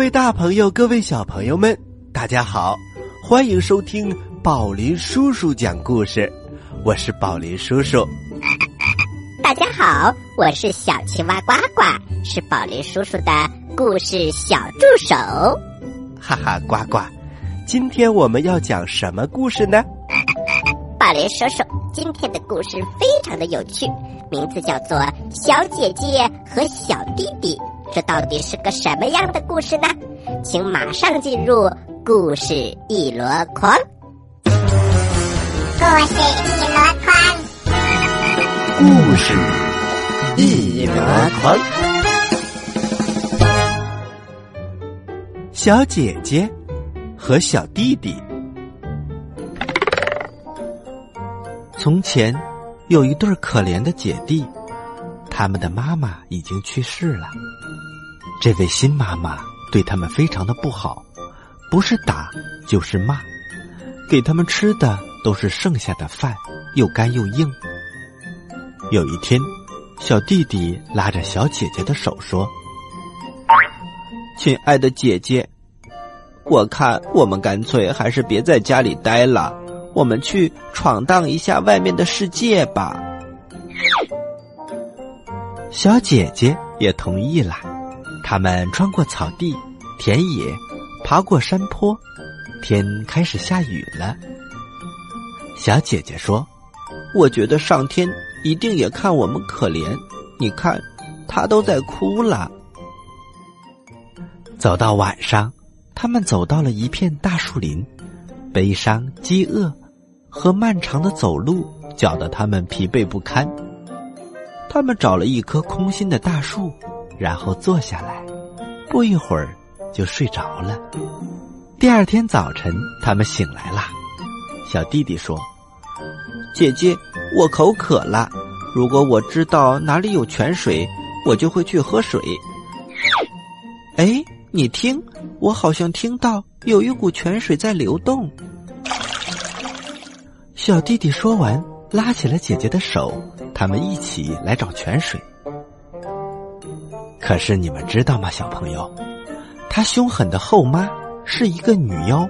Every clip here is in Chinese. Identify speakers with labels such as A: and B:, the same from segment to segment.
A: 各位大朋友，各位小朋友们，大家好，欢迎收听宝林叔叔讲故事。我是宝林叔叔。
B: 大家好，我是小青蛙呱呱，是宝林叔叔的故事小助手。
A: 哈哈，呱呱，今天我们要讲什么故事呢？
B: 宝林叔叔，今天的故事非常的有趣，名字叫做《小姐姐和小弟弟》。这到底是个什么样的故事呢？请马上进入故事一箩筐。
C: 故事一箩筐，
A: 故事一箩筐。小姐姐和小弟弟。从前有一对可怜的姐弟，他们的妈妈已经去世了。这位新妈妈对他们非常的不好，不是打就是骂，给他们吃的都是剩下的饭，又干又硬。有一天，小弟弟拉着小姐姐的手说：“亲爱的姐姐，我看我们干脆还是别在家里待了，我们去闯荡一下外面的世界吧。”小姐姐也同意了。他们穿过草地、田野，爬过山坡，天开始下雨了。小姐姐说：“我觉得上天一定也看我们可怜，你看，他都在哭了。”走到晚上，他们走到了一片大树林，悲伤、饥饿和漫长的走路搅得他们疲惫不堪。他们找了一棵空心的大树。然后坐下来，不一会儿就睡着了。第二天早晨，他们醒来了。小弟弟说：“姐姐，我口渴了。如果我知道哪里有泉水，我就会去喝水。”哎，你听，我好像听到有一股泉水在流动。小弟弟说完，拉起了姐姐的手，他们一起来找泉水。可是你们知道吗，小朋友？他凶狠的后妈是一个女妖，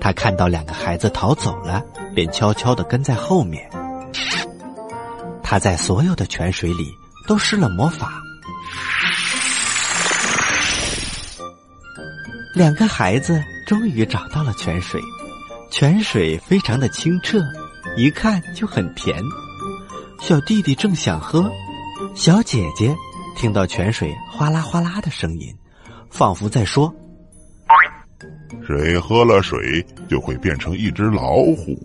A: 她看到两个孩子逃走了，便悄悄的跟在后面。她在所有的泉水里都施了魔法，两个孩子终于找到了泉水，泉水非常的清澈，一看就很甜。小弟弟正想喝，小姐姐。听到泉水哗啦哗啦的声音，仿佛在说：“
D: 谁喝了水就会变成一只老虎。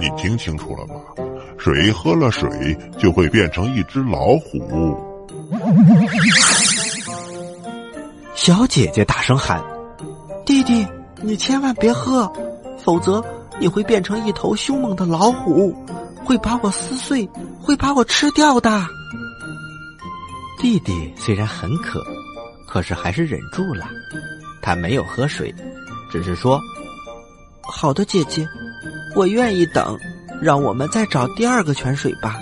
D: 你听清楚了吗？谁喝了水就会变成一只老虎。”
A: 小姐姐大声喊：“弟弟，你千万别喝，否则你会变成一头凶猛的老虎，会把我撕碎，会把我吃掉的。”弟弟虽然很渴，可是还是忍住了。他没有喝水，只是说：“好的，姐姐，我愿意等。让我们再找第二个泉水吧。”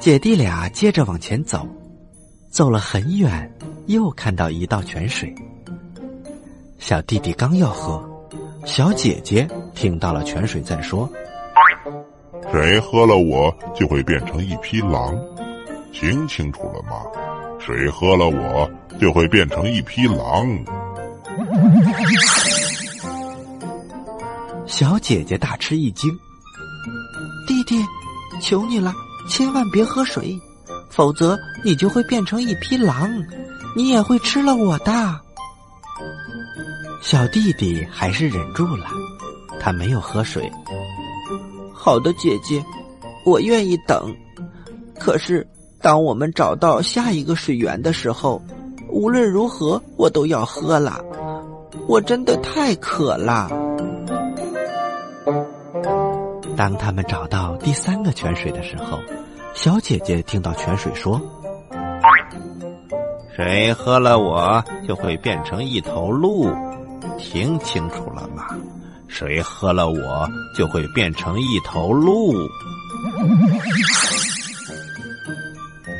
A: 姐弟俩接着往前走，走了很远，又看到一道泉水。小弟弟刚要喝，小姐姐听到了泉水在说。
D: 谁喝了我就会变成一匹狼，听清楚了吗？谁喝了我就会变成一匹狼。
A: 小姐姐大吃一惊，弟弟，求你了，千万别喝水，否则你就会变成一匹狼，你也会吃了我的。小弟弟还是忍住了，他没有喝水。好的，姐姐，我愿意等。可是，当我们找到下一个水源的时候，无论如何我都要喝了。我真的太渴了。当他们找到第三个泉水的时候，小姐姐听到泉水说：“谁喝了我就会变成一头鹿，听清楚了吗？”谁喝了我，就会变成一头鹿。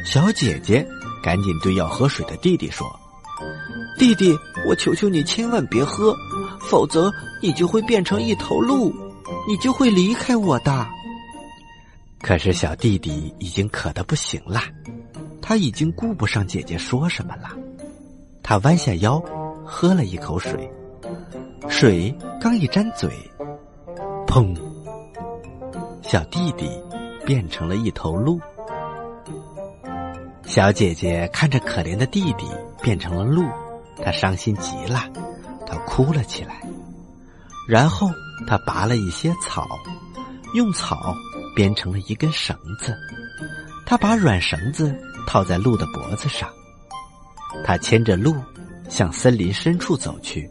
A: 小姐姐赶紧对要喝水的弟弟说：“弟弟，我求求你千万别喝，否则你就会变成一头鹿，你就会离开我的。”可是小弟弟已经渴得不行了，他已经顾不上姐姐说什么了。他弯下腰，喝了一口水，水刚一沾嘴，砰！小弟弟变成了一头鹿。小姐姐看着可怜的弟弟变成了鹿，她伤心极了，她哭了起来。然后她拔了一些草，用草。编成了一根绳子，他把软绳子套在鹿的脖子上，他牵着鹿向森林深处走去。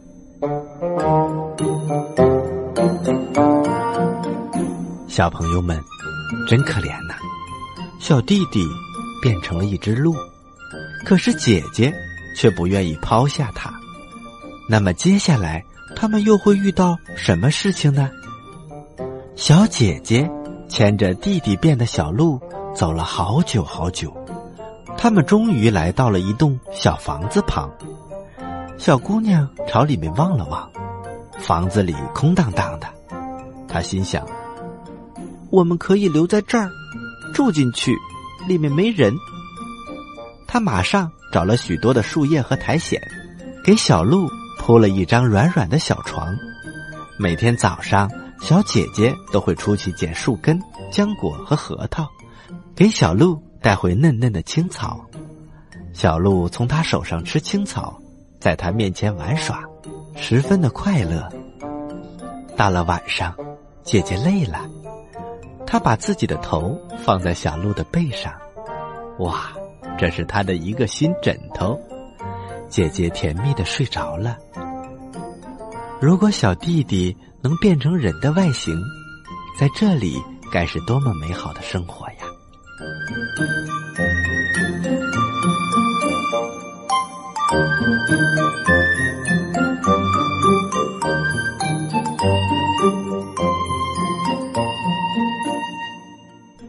A: 小朋友们，真可怜呐！小弟弟变成了一只鹿，可是姐姐却不愿意抛下他。那么接下来他们又会遇到什么事情呢？小姐姐。牵着弟弟变的小鹿走了好久好久，他们终于来到了一栋小房子旁。小姑娘朝里面望了望，房子里空荡荡的。她心想：“我们可以留在这儿住进去，里面没人。”她马上找了许多的树叶和苔藓，给小鹿铺了一张软软的小床。每天早上。小姐姐都会出去捡树根、浆果和核桃，给小鹿带回嫩嫩的青草。小鹿从她手上吃青草，在她面前玩耍，十分的快乐。到了晚上，姐姐累了，她把自己的头放在小鹿的背上，哇，这是她的一个新枕头。姐姐甜蜜的睡着了。如果小弟弟。能变成人的外形，在这里该是多么美好的生活呀！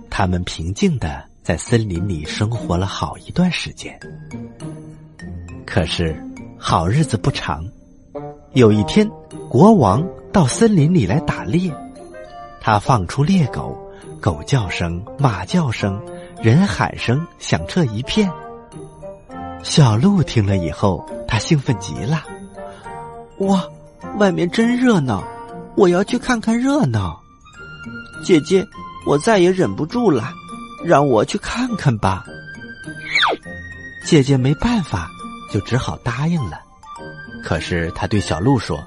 A: 他们平静的在森林里生活了好一段时间。可是好日子不长，有一天，国王。到森林里来打猎，他放出猎狗，狗叫声、马叫声、人喊声响彻一片。小鹿听了以后，他兴奋极了。哇，外面真热闹，我要去看看热闹。姐姐，我再也忍不住了，让我去看看吧。姐姐没办法，就只好答应了。可是他对小鹿说。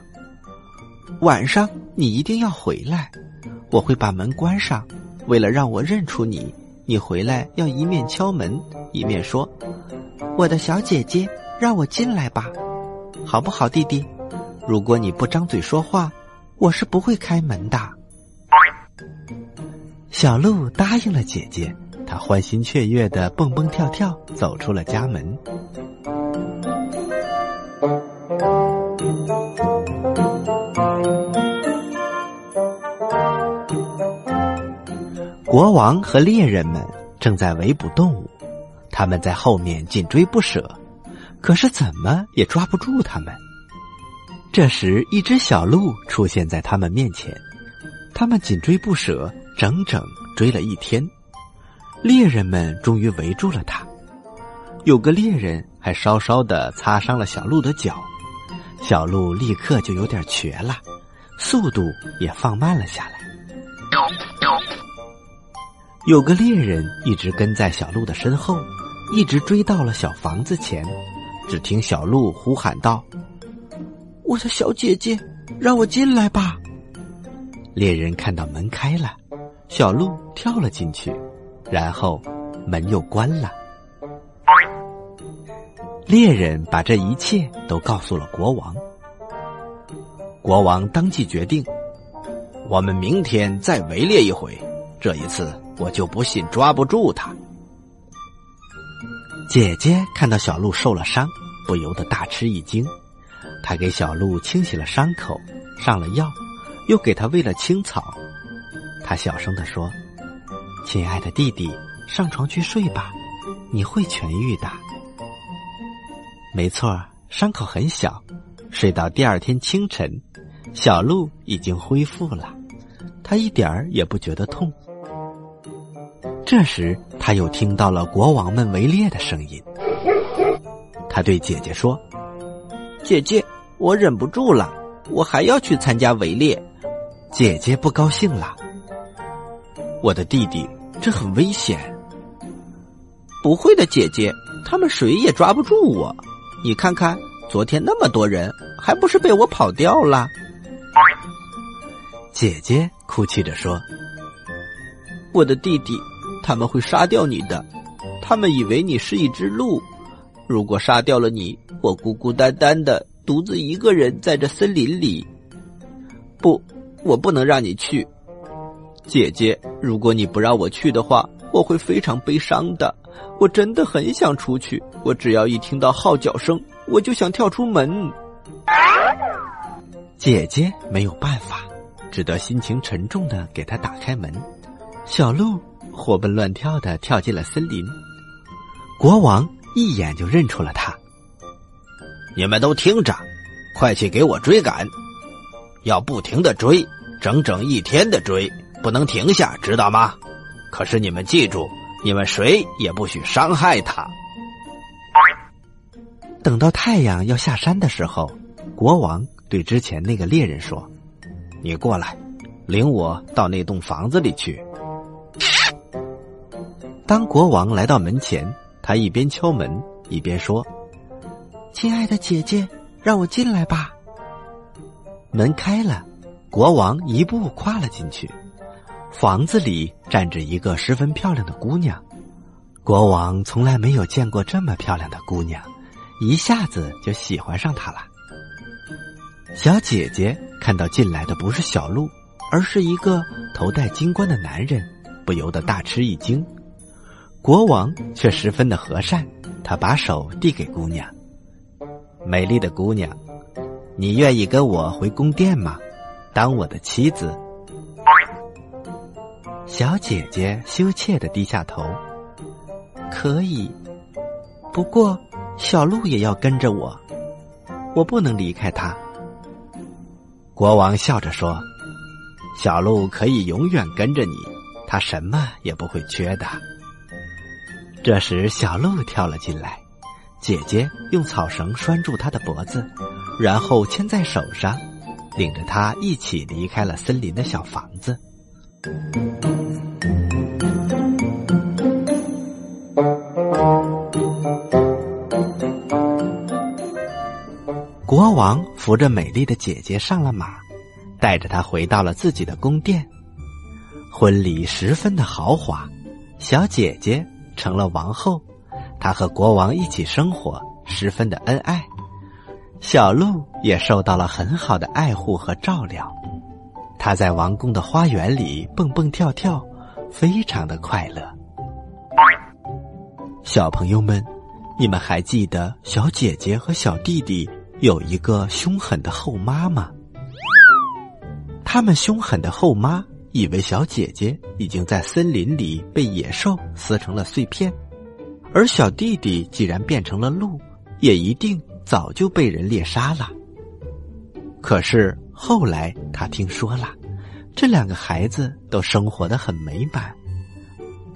A: 晚上你一定要回来，我会把门关上。为了让我认出你，你回来要一面敲门，一面说：“我的小姐姐，让我进来吧，好不好，弟弟？如果你不张嘴说话，我是不会开门的。”小鹿答应了姐姐，它欢欣雀跃的蹦蹦跳跳走出了家门。国王和猎人们正在围捕动物，他们在后面紧追不舍，可是怎么也抓不住他们。这时，一只小鹿出现在他们面前，他们紧追不舍，整整追了一天。猎人们终于围住了它，有个猎人还稍稍的擦伤了小鹿的脚，小鹿立刻就有点瘸了，速度也放慢了下来。有个猎人一直跟在小鹿的身后，一直追到了小房子前。只听小鹿呼喊道：“我的小姐姐，让我进来吧！”猎人看到门开了，小鹿跳了进去，然后门又关了。猎人把这一切都告诉了国王。国王当即决定：“我们明天再围猎一回，这一次。”我就不信抓不住他。姐姐看到小鹿受了伤，不由得大吃一惊。她给小鹿清洗了伤口，上了药，又给他喂了青草。她小声的说：“亲爱的弟弟，上床去睡吧，你会痊愈的。”没错，伤口很小。睡到第二天清晨，小鹿已经恢复了，它一点儿也不觉得痛。这时，他又听到了国王们围猎的声音。他对姐姐说：“姐姐，我忍不住了，我还要去参加围猎。”姐姐不高兴了：“我的弟弟，这很危险。”不会的，姐姐，他们谁也抓不住我。你看看，昨天那么多人，还不是被我跑掉了？姐姐哭泣着说：“我的弟弟，他们会杀掉你的。他们以为你是一只鹿。如果杀掉了你，我孤孤单单的，独自一个人在这森林里。不，我不能让你去，姐姐。如果你不让我去的话，我会非常悲伤的。”我真的很想出去，我只要一听到号角声，我就想跳出门。姐姐没有办法，只得心情沉重的给他打开门。小鹿活蹦乱跳的跳进了森林。国王一眼就认出了他。你们都听着，快去给我追赶，要不停的追，整整一天的追，不能停下，知道吗？可是你们记住。你们谁也不许伤害他。等到太阳要下山的时候，国王对之前那个猎人说：“你过来，领我到那栋房子里去。”当国王来到门前，他一边敲门一边说：“亲爱的姐姐，让我进来吧。”门开了，国王一步跨了进去。房子里站着一个十分漂亮的姑娘，国王从来没有见过这么漂亮的姑娘，一下子就喜欢上她了。小姐姐看到进来的不是小鹿，而是一个头戴金冠的男人，不由得大吃一惊。国王却十分的和善，他把手递给姑娘：“美丽的姑娘，你愿意跟我回宫殿吗？当我的妻子？”小姐姐羞怯的低下头。可以，不过小鹿也要跟着我，我不能离开他。国王笑着说：“小鹿可以永远跟着你，它什么也不会缺的。”这时，小鹿跳了进来，姐姐用草绳拴住它的脖子，然后牵在手上，领着它一起离开了森林的小房子。国王扶着美丽的姐姐上了马，带着她回到了自己的宫殿。婚礼十分的豪华，小姐姐成了王后，她和国王一起生活，十分的恩爱。小鹿也受到了很好的爱护和照料。它在王宫的花园里蹦蹦跳跳，非常的快乐。小朋友们，你们还记得小姐姐和小弟弟有一个凶狠的后妈吗？他们凶狠的后妈以为小姐姐已经在森林里被野兽撕成了碎片，而小弟弟既然变成了鹿，也一定早就被人猎杀了。可是。后来他听说了，这两个孩子都生活的很美满，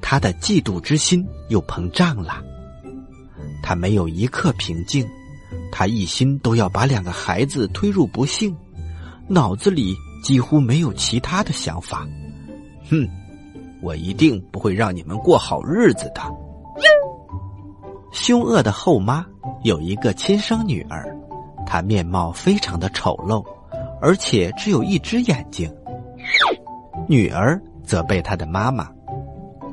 A: 他的嫉妒之心又膨胀了。他没有一刻平静，他一心都要把两个孩子推入不幸，脑子里几乎没有其他的想法。哼，我一定不会让你们过好日子的。凶恶的后妈有一个亲生女儿，她面貌非常的丑陋。而且只有一只眼睛。女儿责备她的妈妈：“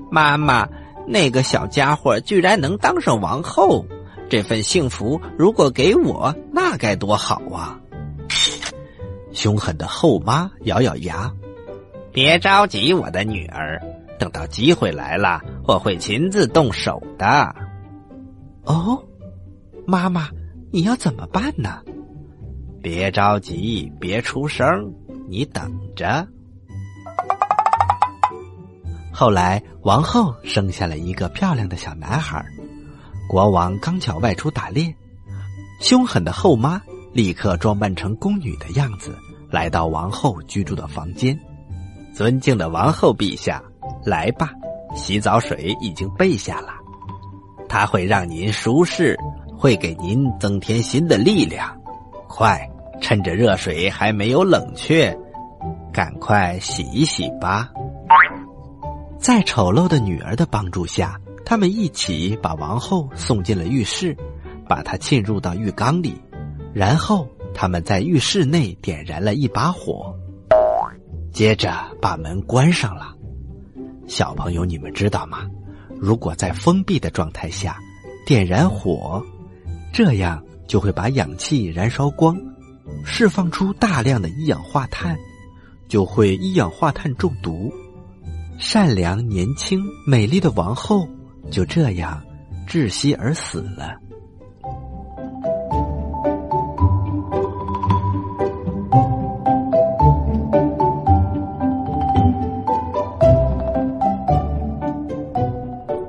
A: 妈妈，那个小家伙居然能当上王后，这份幸福如果给我，那该多好啊！”凶狠的后妈咬咬牙：“别着急，我的女儿，等到机会来了，我会亲自动手的。”哦，妈妈，你要怎么办呢？别着急，别出声，你等着。后来，王后生下了一个漂亮的小男孩。国王刚巧外出打猎，凶狠的后妈立刻装扮成宫女的样子，来到王后居住的房间。尊敬的王后陛下，来吧，洗澡水已经备下了，它会让您舒适，会给您增添新的力量。快，趁着热水还没有冷却，赶快洗一洗吧。在丑陋的女儿的帮助下，他们一起把王后送进了浴室，把她浸入到浴缸里，然后他们在浴室内点燃了一把火，接着把门关上了。小朋友，你们知道吗？如果在封闭的状态下点燃火，这样就会把氧气燃烧光，释放出大量的一氧化碳，就会一氧化碳中毒。善良、年轻、美丽的王后就这样窒息而死了。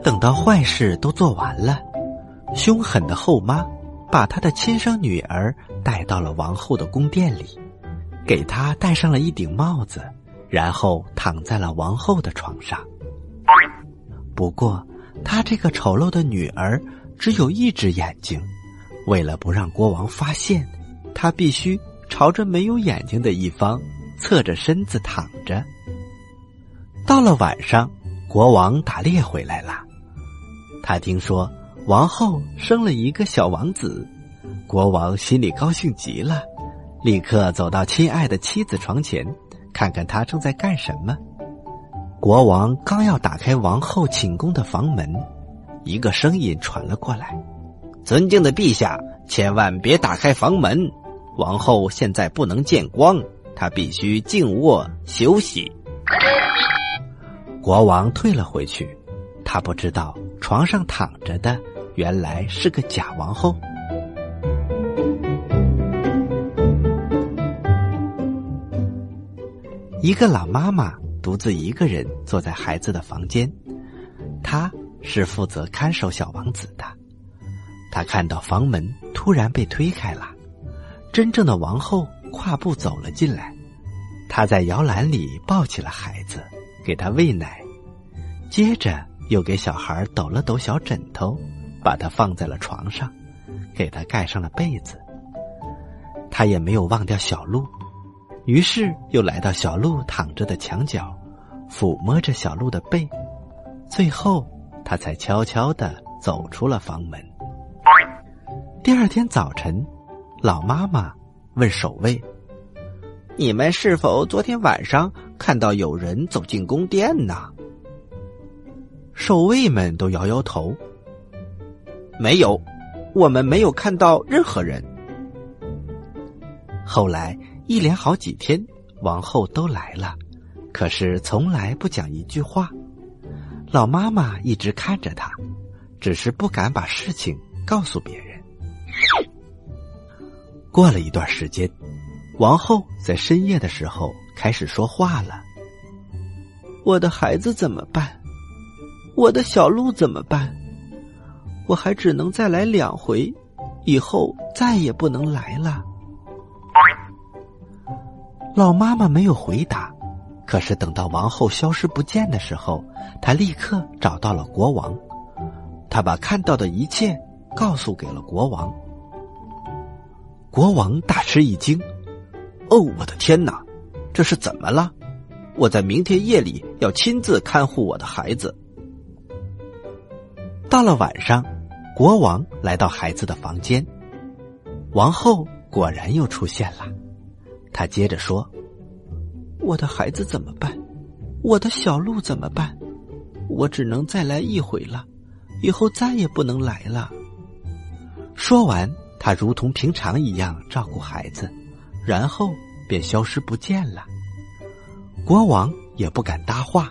A: 等到坏事都做完了，凶狠的后妈把她的亲生女儿带到了王后的宫殿里，给她戴上了一顶帽子。然后躺在了王后的床上。不过，他这个丑陋的女儿只有一只眼睛，为了不让国王发现，他必须朝着没有眼睛的一方，侧着身子躺着。到了晚上，国王打猎回来了，他听说王后生了一个小王子，国王心里高兴极了，立刻走到亲爱的妻子床前。看看他正在干什么。国王刚要打开王后寝宫的房门，一个声音传了过来：“尊敬的陛下，千万别打开房门！王后现在不能见光，她必须静卧休息。”国王退了回去，他不知道床上躺着的原来是个假王后。一个老妈妈独自一个人坐在孩子的房间，她是负责看守小王子的。她看到房门突然被推开了，真正的王后跨步走了进来。她在摇篮里抱起了孩子，给他喂奶，接着又给小孩抖了抖小枕头，把他放在了床上，给他盖上了被子。他也没有忘掉小鹿。于是又来到小鹿躺着的墙角，抚摸着小鹿的背，最后他才悄悄的走出了房门。第二天早晨，老妈妈问守卫：“你们是否昨天晚上看到有人走进宫殿呢？”守卫们都摇摇头：“没有，我们没有看到任何人。”后来。一连好几天，王后都来了，可是从来不讲一句话。老妈妈一直看着她，只是不敢把事情告诉别人。过了一段时间，王后在深夜的时候开始说话了：“我的孩子怎么办？我的小鹿怎么办？我还只能再来两回，以后再也不能来了。”老妈妈没有回答，可是等到王后消失不见的时候，她立刻找到了国王。她把看到的一切告诉给了国王。国王大吃一惊：“哦，我的天哪，这是怎么了？我在明天夜里要亲自看护我的孩子。”到了晚上，国王来到孩子的房间，王后果然又出现了。他接着说：“我的孩子怎么办？我的小鹿怎么办？我只能再来一回了，以后再也不能来了。”说完，他如同平常一样照顾孩子，然后便消失不见了。国王也不敢搭话，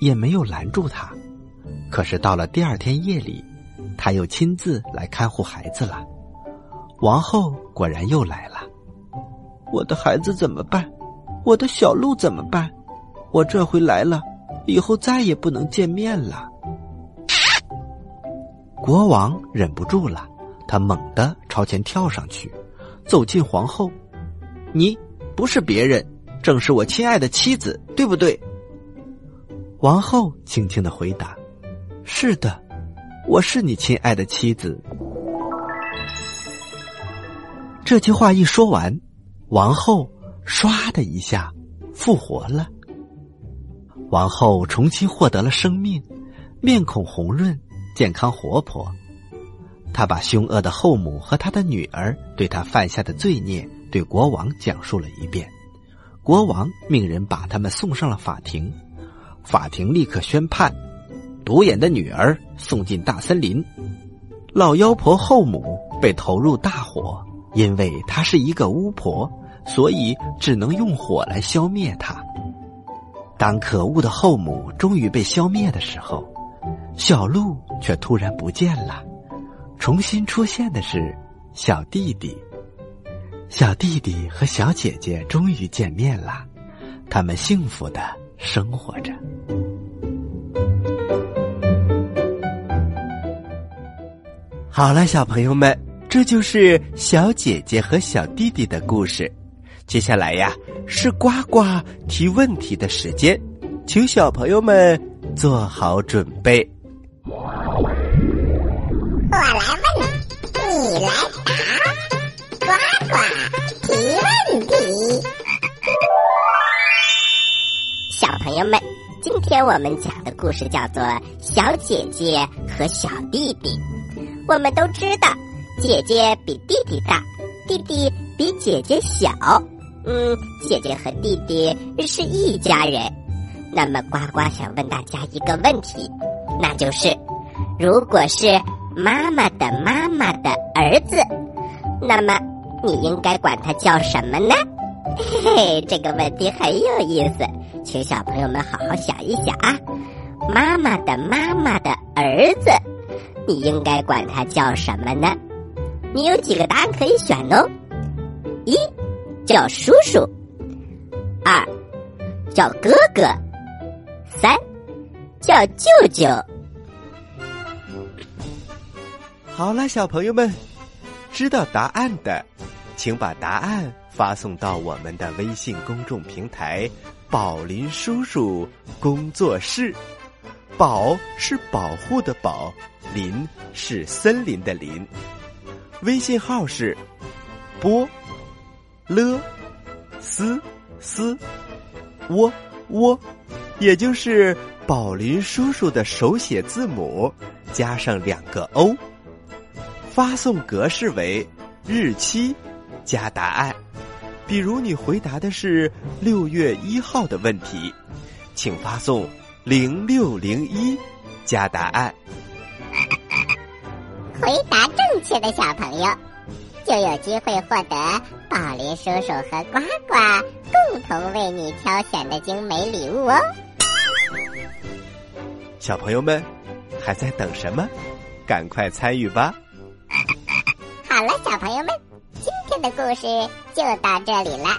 A: 也没有拦住他。可是到了第二天夜里，他又亲自来看护孩子了。王后果然又来了。我的孩子怎么办？我的小鹿怎么办？我这回来了，以后再也不能见面了。国王忍不住了，他猛地朝前跳上去，走近皇后。你不是别人，正是我亲爱的妻子，对不对？王后轻轻的回答：“是的，我是你亲爱的妻子。”这句话一说完，王后唰的一下复活了。王后重新获得了生命，面孔红润，健康活泼。她把凶恶的后母和她的女儿对她犯下的罪孽。对国王讲述了一遍，国王命人把他们送上了法庭，法庭立刻宣判：独眼的女儿送进大森林，老妖婆后母被投入大火，因为她是一个巫婆，所以只能用火来消灭她。当可恶的后母终于被消灭的时候，小鹿却突然不见了，重新出现的是小弟弟。小弟弟和小姐姐终于见面了，他们幸福的生活着。好了，小朋友们，这就是小姐姐和小弟弟的故事。接下来呀，是呱呱提问题的时间，请小朋友们做好准备。
C: 我来问，你来答。呱呱提问题，
B: 小朋友们，今天我们讲的故事叫做《小姐姐和小弟弟》。我们都知道，姐姐比弟弟大，弟弟比姐姐小。嗯，姐姐和弟弟是一家人。那么，呱呱想问大家一个问题，那就是：如果是妈妈的妈妈的儿子，那么？你应该管他叫什么呢？嘿嘿，这个问题很有意思，请小朋友们好好想一想啊！妈妈的妈妈的儿子，你应该管他叫什么呢？你有几个答案可以选哦？一叫叔叔，二叫哥哥，三叫舅舅。
A: 好了，小朋友们，知道答案的。请把答案发送到我们的微信公众平台“宝林叔叔工作室”。宝是保护的宝，林是森林的林。微信号是波了斯斯窝窝，也就是宝林叔叔的手写字母加上两个 O。发送格式为日期。加答案，比如你回答的是六月一号的问题，请发送零六零一加答案。
C: 回答正确的小朋友就有机会获得宝林叔叔和呱呱共同为你挑选的精美礼物哦。
A: 小朋友们还在等什么？赶快参与吧！
C: 好了，小朋友们。今天的故事就到这里了，